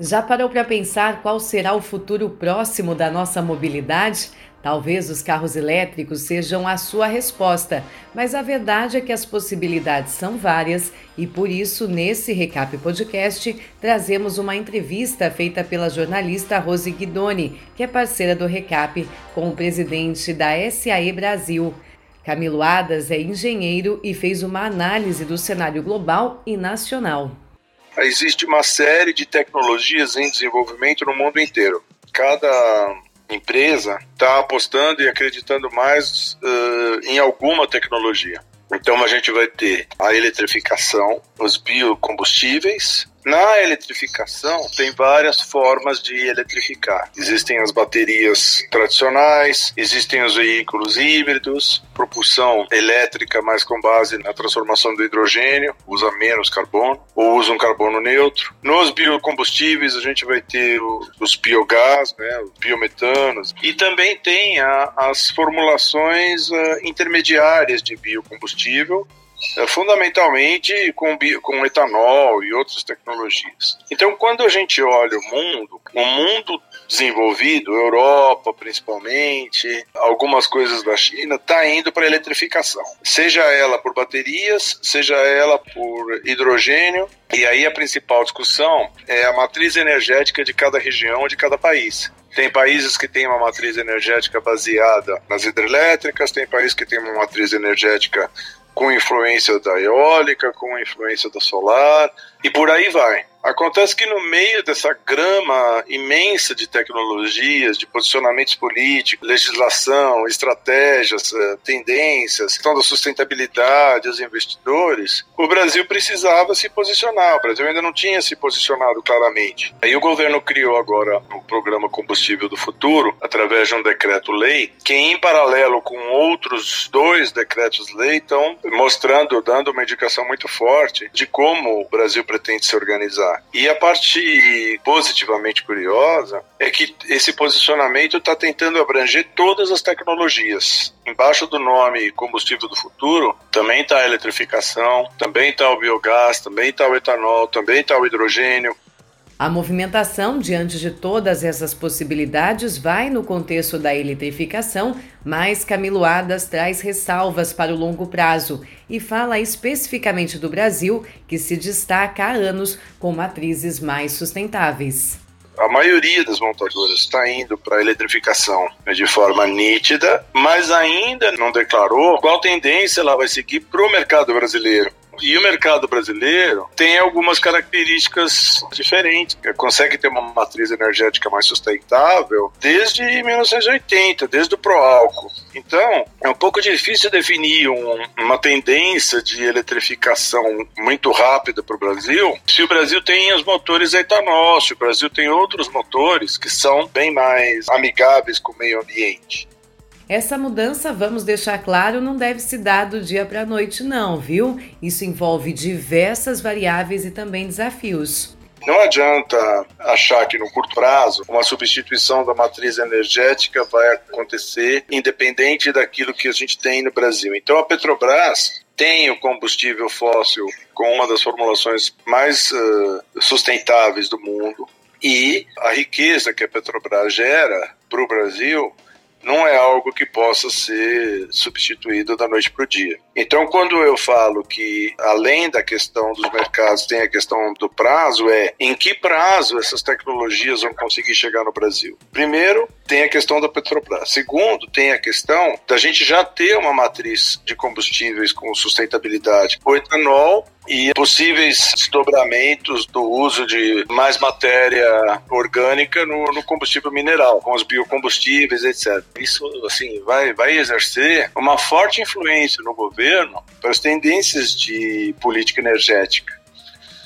Já parou para pensar qual será o futuro próximo da nossa mobilidade? Talvez os carros elétricos sejam a sua resposta, mas a verdade é que as possibilidades são várias e por isso, nesse Recap Podcast, trazemos uma entrevista feita pela jornalista Rose Guidoni, que é parceira do Recap, com o presidente da SAE Brasil. Camilo Adas é engenheiro e fez uma análise do cenário global e nacional. Existe uma série de tecnologias em desenvolvimento no mundo inteiro. Cada empresa está apostando e acreditando mais uh, em alguma tecnologia. Então a gente vai ter a eletrificação, os biocombustíveis, na eletrificação, tem várias formas de eletrificar. Existem as baterias tradicionais, existem os veículos híbridos, propulsão elétrica, mas com base na transformação do hidrogênio, usa menos carbono, ou usa um carbono neutro. Nos biocombustíveis, a gente vai ter os biogás, né, os biometanos, e também tem a, as formulações uh, intermediárias de biocombustível, fundamentalmente com, com etanol e outras tecnologias. Então, quando a gente olha o mundo, o mundo desenvolvido, Europa principalmente, algumas coisas da China, está indo para eletrificação. Seja ela por baterias, seja ela por hidrogênio. E aí a principal discussão é a matriz energética de cada região, de cada país. Tem países que têm uma matriz energética baseada nas hidrelétricas, tem países que têm uma matriz energética com influência da eólica, com influência da solar, e por aí vai. Acontece que no meio dessa grama imensa de tecnologias, de posicionamentos políticos, legislação, estratégias, eh, tendências, questão da sustentabilidade, os investidores, o Brasil precisava se posicionar. O Brasil ainda não tinha se posicionado claramente. Aí o governo criou agora o programa Combustível do Futuro, através de um decreto-lei, que em paralelo com outros dois decretos-lei estão mostrando, dando uma indicação muito forte de como o Brasil pretende se organizar. E a parte positivamente curiosa é que esse posicionamento está tentando abranger todas as tecnologias. Embaixo do nome combustível do futuro também está a eletrificação, também está o biogás, também está o etanol, também está o hidrogênio, a movimentação diante de todas essas possibilidades vai no contexto da eletrificação, mas Camilo Adas traz ressalvas para o longo prazo e fala especificamente do Brasil, que se destaca há anos com matrizes mais sustentáveis. A maioria das montadoras está indo para a eletrificação de forma nítida, mas ainda não declarou qual tendência ela vai seguir para o mercado brasileiro. E o mercado brasileiro tem algumas características diferentes. Consegue ter uma matriz energética mais sustentável desde 1980, desde o pró-álcool. Então, é um pouco difícil definir um, uma tendência de eletrificação muito rápida para o Brasil se o Brasil tem os motores etanol, se o Brasil tem outros motores que são bem mais amigáveis com o meio ambiente. Essa mudança, vamos deixar claro, não deve se dar do dia para a noite, não, viu? Isso envolve diversas variáveis e também desafios. Não adianta achar que no curto prazo uma substituição da matriz energética vai acontecer independente daquilo que a gente tem no Brasil. Então a Petrobras tem o combustível fóssil com uma das formulações mais uh, sustentáveis do mundo e a riqueza que a Petrobras gera para o Brasil não é algo que possa ser substituído da noite para o dia. Então, quando eu falo que, além da questão dos mercados, tem a questão do prazo, é em que prazo essas tecnologias vão conseguir chegar no Brasil? Primeiro, tem a questão da Petrobras. Segundo, tem a questão da gente já ter uma matriz de combustíveis com sustentabilidade. O etanol e possíveis desdobramentos do uso de mais matéria orgânica no, no, combustível mineral, com os biocombustíveis, etc. Isso, assim, vai, vai exercer uma forte influência no governo para as tendências de política energética.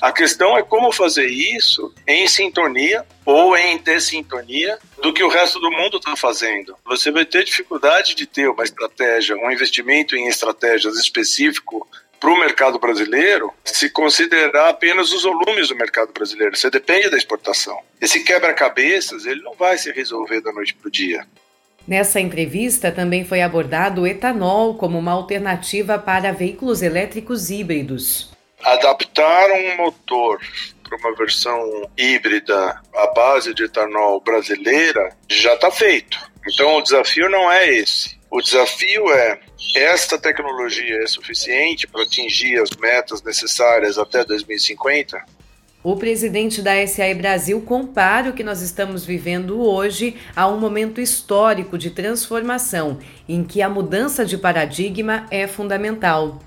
A questão é como fazer isso em sintonia ou em dessintonia do que o resto do mundo está fazendo. Você vai ter dificuldade de ter uma estratégia, um investimento em estratégias específico para o mercado brasileiro se considerar apenas os volumes do mercado brasileiro. Você depende da exportação. Esse quebra-cabeças ele não vai se resolver da noite para o dia. Nessa entrevista também foi abordado o etanol como uma alternativa para veículos elétricos híbridos. Adaptar um motor para uma versão híbrida à base de etanol brasileira já está feito. Então o desafio não é esse. O desafio é esta tecnologia é suficiente para atingir as metas necessárias até 2050? O presidente da SAE Brasil compara o que nós estamos vivendo hoje a um momento histórico de transformação, em que a mudança de paradigma é fundamental.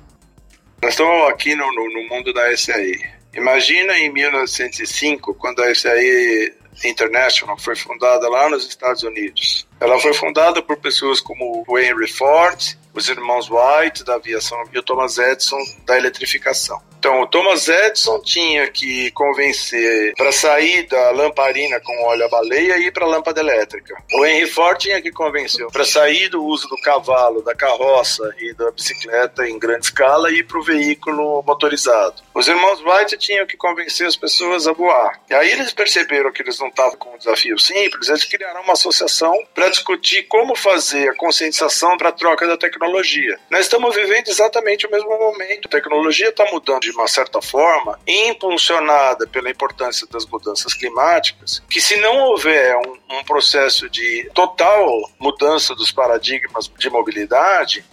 Nós estamos aqui no, no, no mundo da SAE. Imagina em 1905, quando a SAE International foi fundada lá nos Estados Unidos. Ela foi fundada por pessoas como Henry Ford, os irmãos White da aviação e o Thomas Edison da eletrificação. Então, o Thomas Edison tinha que convencer para sair da lamparina com óleo a baleia e ir para a lâmpada elétrica. O Henry Ford tinha que convencer para sair do uso do cavalo, da carroça e da bicicleta em grande escala e ir para o veículo motorizado. Os irmãos Wright tinham que convencer as pessoas a voar. E aí eles perceberam que eles não estavam com um desafio simples, eles criaram uma associação para discutir como fazer a conscientização para a troca da tecnologia. Nós estamos vivendo exatamente o mesmo momento. A tecnologia está mudando de uma certa forma, impulsionada pela importância das mudanças climáticas, que se não houver um, um processo de total mudança dos paradigmas de mobilidade,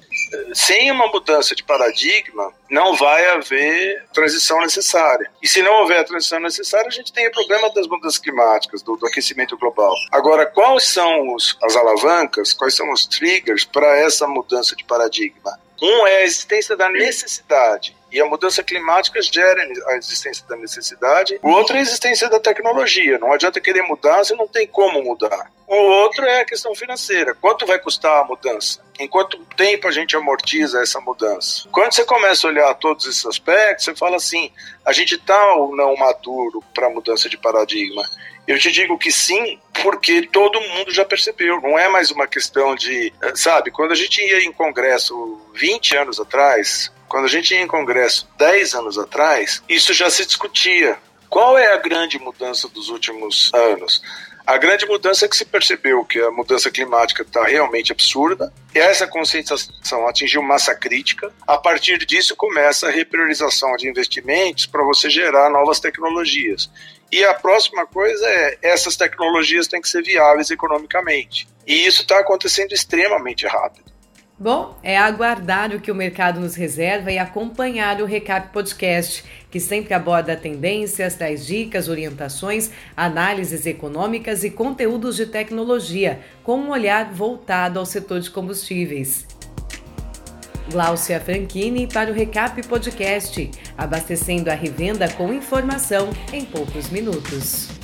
sem uma mudança de paradigma, não vai haver transição necessária. E se não houver a transição necessária, a gente tem o problema das mudanças climáticas, do, do aquecimento global. Agora, quais são os, as alavancas, quais são os triggers para essa mudança de paradigma? Um é a existência da necessidade. E a mudança climática gera a existência da necessidade. O outro é a existência da tecnologia. Não adianta querer mudar se não tem como mudar. O outro é a questão financeira. Quanto vai custar a mudança? Em quanto tempo a gente amortiza essa mudança? Quando você começa a olhar todos esses aspectos, você fala assim: a gente está ou não maduro para a mudança de paradigma? Eu te digo que sim, porque todo mundo já percebeu. Não é mais uma questão de. Sabe, quando a gente ia em congresso 20 anos atrás, quando a gente ia em congresso 10 anos atrás, isso já se discutia. Qual é a grande mudança dos últimos anos? A grande mudança é que se percebeu que a mudança climática está realmente absurda, e essa conscientização atingiu massa crítica. A partir disso, começa a repriorização de investimentos para você gerar novas tecnologias. E a próxima coisa é: essas tecnologias têm que ser viáveis economicamente. E isso está acontecendo extremamente rápido. Bom, é aguardar o que o mercado nos reserva e acompanhar o Recap Podcast, que sempre aborda tendências, traz dicas, orientações, análises econômicas e conteúdos de tecnologia, com um olhar voltado ao setor de combustíveis. Gláucia Franchini para o Recap Podcast, abastecendo a revenda com informação em poucos minutos.